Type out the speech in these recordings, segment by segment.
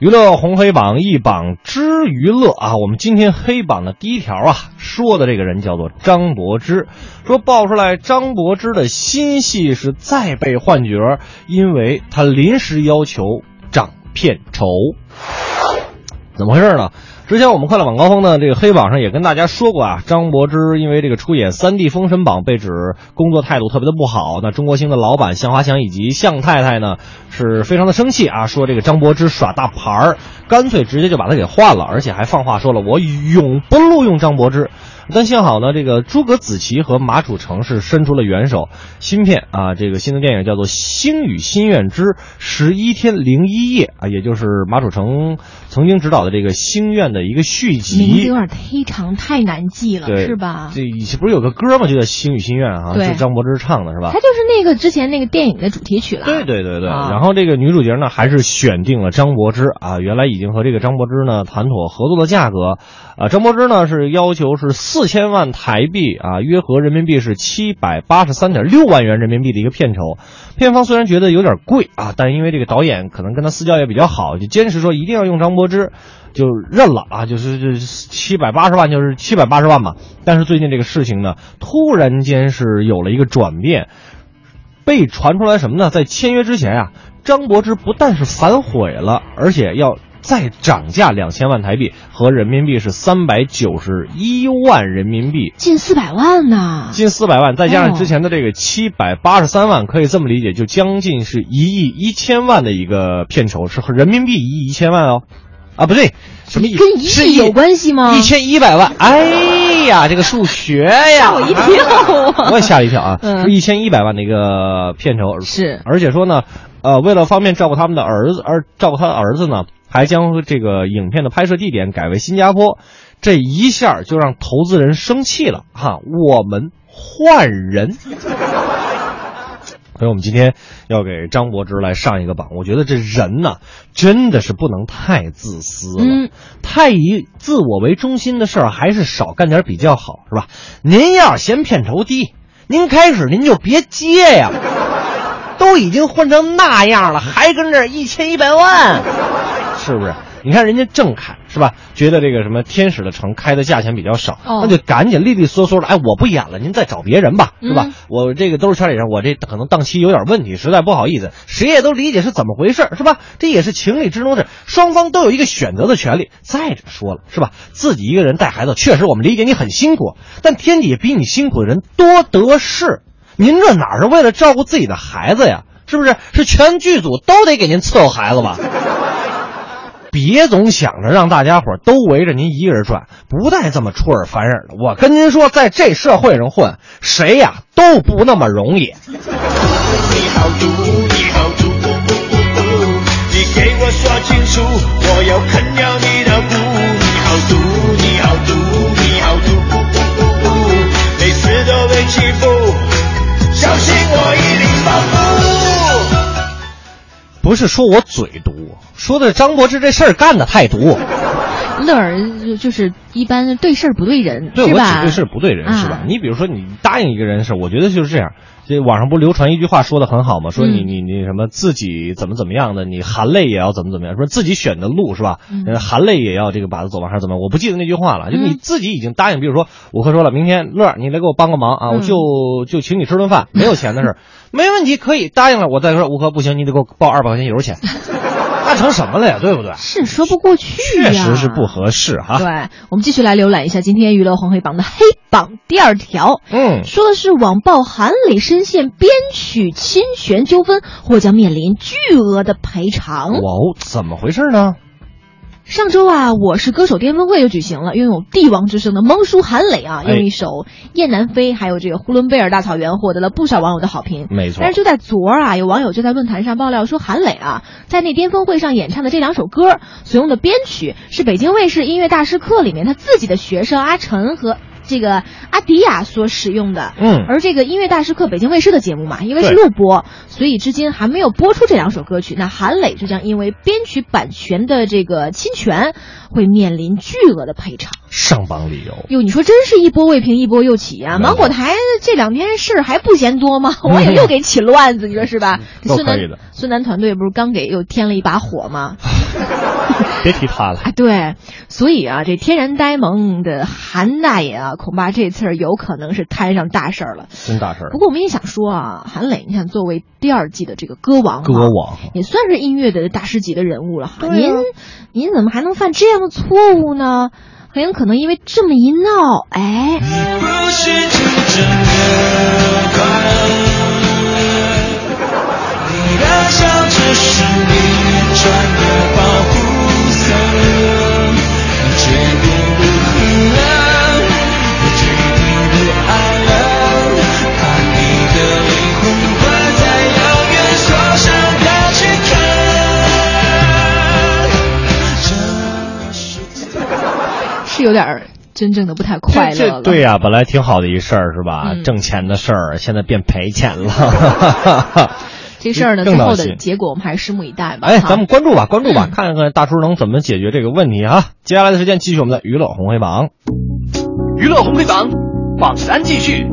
娱乐红黑榜一榜之娱乐啊，我们今天黑榜的第一条啊，说的这个人叫做张柏芝，说爆出来张柏芝的新戏是再被换角，因为他临时要求涨片酬，怎么回事呢？之前我们快乐晚高峰呢，这个黑榜上也跟大家说过啊，张柏芝因为这个出演《三 D 封神榜》被指工作态度特别的不好，那中国星的老板向华强以及向太太呢是非常的生气啊，说这个张柏芝耍大牌儿，干脆直接就把他给换了，而且还放话说了我永不录用张柏芝。但幸好呢，这个诸葛紫棋和马楚成是伸出了援手。新片啊，这个新的电影叫做《星语心愿之十一天零一夜》啊，也就是马楚成曾经执导的这个《星愿》的一个续集有。点忒长，太难记了，是吧？这以前不是有个歌吗？就叫《星语心愿》啊，对是张柏芝唱的，是吧它？就是那个之前那个电影的主题曲了。对对对对，啊然后这个女主角呢，还是选定了张柏芝啊。原来已经和这个张柏芝呢谈妥合作的价格，啊，张柏芝呢是要求是四四千万台币啊，约合人民币是七百八十三点六万元人民币的一个片酬。片方虽然觉得有点贵啊，但因为这个导演可能跟他私交也比较好，就坚持说一定要用张柏芝。就认了啊，就是这七百八十万就是七百八十万嘛。但是最近这个事情呢，突然间是有了一个转变，被传出来什么呢？在签约之前啊，张柏芝不但是反悔了，而且要再涨价两千万台币，和人民币是三百九十一万人民币。近四百万呢。近四百万，再加上哦之前的这个七百八十三万，可以这么理解，就将近是一亿一千万的一个片酬，是和人民币一亿一千万哦，啊不对，什么亿？跟是亿有关系吗？一千一百万，哎呀，这个数学呀，吓我一跳啊我也吓了一跳啊，嗯是一千一百万的一个片酬，是而且说呢，呃，为了方便照顾他们的儿子，而照顾他的儿子呢，还将这个影片的拍摄地点改为新加坡，这一下就让投资人生气了哈，我们换人。所以我们今天要给张柏芝来上一个榜，我觉得这人呢，真的是不能太自私了，嗯太以自我为中心的事儿还是少干点比较好，是吧？您要是嫌片酬低，您开始您就别接呀，都已经混成那样了，还跟这一千一百万，是不是？你看人家郑恺是吧？觉得这个什么天使的城开的价钱比较少，哦那就赶紧利利索索的，哎，我不演了，您再找别人吧，是吧？嗯我这个都是圈里人，我这可能档期有点问题，实在不好意思，谁也都理解是怎么回事，是吧？这也是情理之中事，双方都有一个选择的权利。再者说了，是吧？自己一个人带孩子，确实我们理解你很辛苦，但天底下比你辛苦的人多得是。您这哪是为了照顾自己的孩子呀？是不是？是全剧组都得给您伺候孩子吧？别总想着让大家伙都围着您一个人转，不带这么出尔反尔的。我跟您说，在这社会上混，谁呀都不那么容易。你好毒，你好毒，你给我说清楚，我要啃掉你的骨。你好毒，你好毒，你好毒，每次都被欺负，小心我一定报复。不是说我嘴毒，说的张柏芝这事儿干的太毒。乐儿就就是一般对事儿不对人，对我？只对事儿不对人，是吧啊？你比如说，你答应一个人的事儿，我觉得就是这样。这网上不流传一句话说的很好吗？说你嗯你你什么自己怎么怎么样的，你含泪也要怎么怎么样，说自己选的路是吧？嗯呃，含泪也要这个把它走完还是怎么样？我不记得那句话了。就嗯你自己已经答应，比如说吴克说了，明天乐儿你来给我帮个忙啊，我嗯就就请你吃顿饭，没有钱的事儿，没问题，可以答应了。我再说吴克不行，你得给我报二百块钱油钱，那成什么了呀？对不对？是说不过去呀，确实是不合适哈。对，我们继续来浏览一下今天娱乐红黑榜的黑榜第二条。嗯，说的是网曝韩磊深陷编曲侵权纠纷，或将面临巨额的赔偿。哇哦，怎么回事呢？上周啊，我是歌手巅峰会就举行了，拥有帝王之声的蒙叔韩磊啊，哎用一首《雁南飞》还有这个《呼伦贝尔大草原》获得了不少网友的好评。没错但是就在昨儿啊，有网友就在论坛上爆料说，韩磊啊在那巅峰会上演唱的这两首歌所用的编曲是北京卫视音乐大师课里面他自己的学生阿晨和这个阿迪亚所使用的。嗯而这个音乐大师课北京卫视的节目嘛，因为是录播，所以至今还没有播出这两首歌曲。那韩磊就将因为编曲版权的这个侵权，会面临巨额的赔偿。上榜理由。哟，你说真是一波未平一波又起啊！芒果台这两天事儿还不嫌多吗？我也又给起乱子，你说是吧？都孙楠孙楠团队不是刚给又添了一把火吗？别提他了。啊，对，所以啊，这天然呆萌的韩大爷啊，恐怕这次儿有可能是摊上大事儿了。真大事儿不，过我们也想说啊，韩磊，你看作为第二季的这个歌王、啊，歌王也算是音乐的大师级的人物了哈。啊您您怎么还能犯这样的错误呢？很有可能因为这么一闹，哎，不是真正的快乐，是有点儿真正的不太快乐这了。对呀、本来挺好的一事儿是吧？嗯挣钱的事儿，现在变赔钱了。这事儿呢，最后的结果我们还是拭目以待吧。哎，咱们关注吧，关注吧，嗯看看大叔能怎么解决这个问题啊！接下来的时间继续我们的娱乐红黑榜。娱乐红黑榜榜单继续。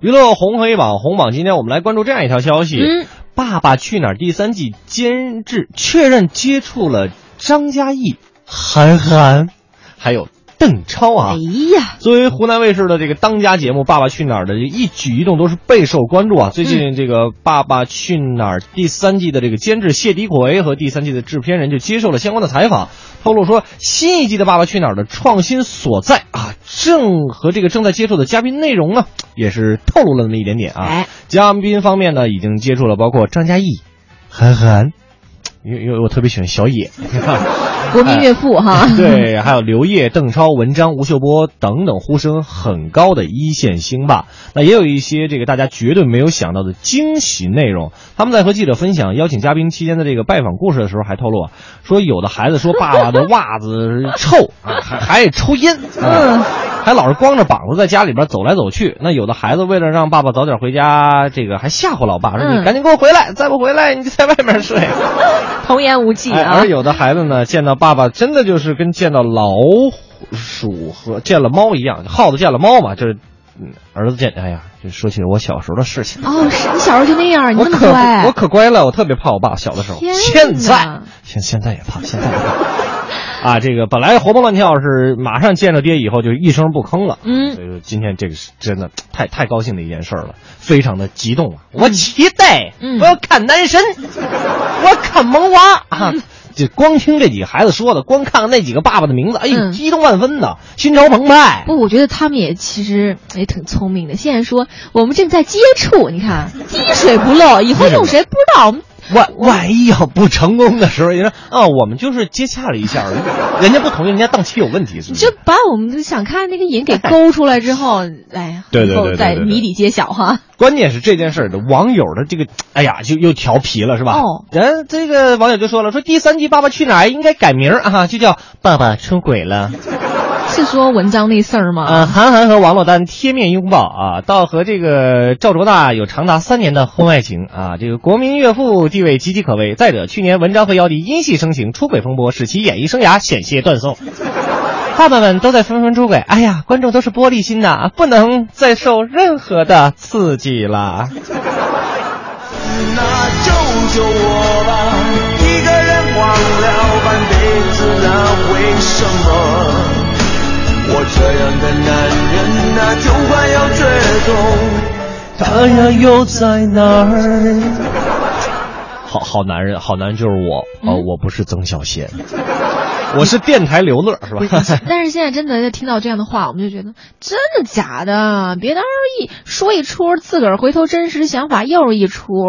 娱乐红黑榜红榜，今天我们来关注这样一条消息：嗯爸爸去哪儿》第三季监制确认接触了张嘉译、韩寒，还有邓超啊。哎呀，作为湖南卫视的这个当家节目《爸爸去哪儿》的一举一动都是备受关注啊！最近这个《爸爸去哪儿》第三季的这个监制谢迪奎和第三季的制片人就接受了相关的采访，透露说新一季的《爸爸去哪儿》的创新所在啊，正和这个正在接触的嘉宾内容呢，也是透露了那么一点点啊。哎，嘉宾方面呢，已经接触了包括张嘉译、韩寒，因为因为我特别喜欢小野，国民岳父哈。对，还有刘烨、邓超、文章、吴秀波等等呼声很高的一线星吧。那也有一些这个大家绝对没有想到的惊喜内容。他们在和记者分享邀请嘉宾期间的这个拜访故事的时候，还透露啊，说有的孩子说爸爸的袜子 臭啊，还还爱抽烟，嗯，还老是光着膀子在家里边走来走去。那有的孩子为了让爸爸早点回家，这个还吓唬老爸说：“嗯你赶紧给我回来，再不回来你就在外面睡。”童言无忌而。有的孩子呢，见到爸爸真的就是跟见到老鼠和见了猫一样，耗子见了猫嘛，就是。嗯，儿子见，哎呀，就说起我小时候的事情。哦，是你小时候就那样，你那么我可乖。我可乖了，我特别怕我爸。小的时候，现在现现在也怕，现在也怕。啊，这个本来活蹦乱跳是马上见着爹以后就一声不吭了。嗯所以说今天这个是真的太太高兴的一件事儿了，非常的激动啊！我期待，嗯我要看男神，我要看萌娃啊！就光听这几个孩子说的，光看看那几个爸爸的名字，哎呦，嗯激动万分的，心潮澎湃。不，我觉得他们也其实也挺聪明的。现在说我们正在接触，你看滴水不漏，以后用谁不知道。我们万万一要不成功的时候，你说啊，我们就是接洽了一下，人家不同意，人家档期有问题，是不？就把我们想看那个瘾给勾出来之后，哎，对对对以后再谜底揭晓哈。关键是这件事儿的网友的这个，哎呀，就又调皮了，是吧？哦人这个网友就说了，说第三季《爸爸去哪儿》应该改名儿啊，就叫《爸爸出轨了》。是说文章那事儿吗？呃，韩寒和王珞丹贴面拥抱啊，到和这个赵卓大有长达三年的婚外情啊，这个国民岳父地位岌岌可危。再者，去年文章和姚笛因戏生情，出轨风波使其演艺生涯险些断送。爸爸们都在纷纷出轨，哎呀，观众都是玻璃心呐，不能再受任何的刺激了。那救救我吧！一个人忘了半辈子啊，为什么？我这样的男人啊，就快要绝种。他呀又在哪儿？好好男人，好男人就是我哦，我不是曾小贤，我是电台刘乐，是吧？但是现在真的听到这样的话，我们就觉得真的假的？别到时候一说一出，自个儿回头真实想法又是一出，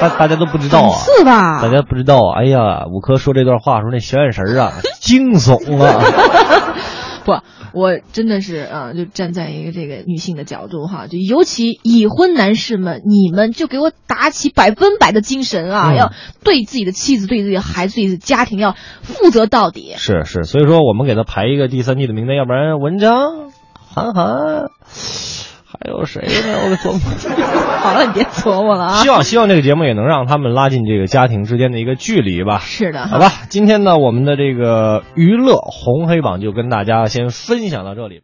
大大家都不知道啊，是吧？大家不知道啊。哎呀，五科说这段话的时候那小眼神儿啊，惊悚啊！不，我真的是啊、呃就站在一个这个女性的角度哈，就尤其已婚男士们，你们就给我打起百分百的精神啊，嗯要对自己的妻子、对自己的孩子、对自己的家庭要负责到底。是是，所以说我们给他排一个第三季的名单，要不然文章、韩寒，还有谁呢？我给琢磨。好了，你别琢磨了啊希。望希望这个节目也能让他们拉近这个家庭之间的一个距离吧。是的，好吧，今天呢，我们的这个娱乐红黑榜就跟大家先分享到这里。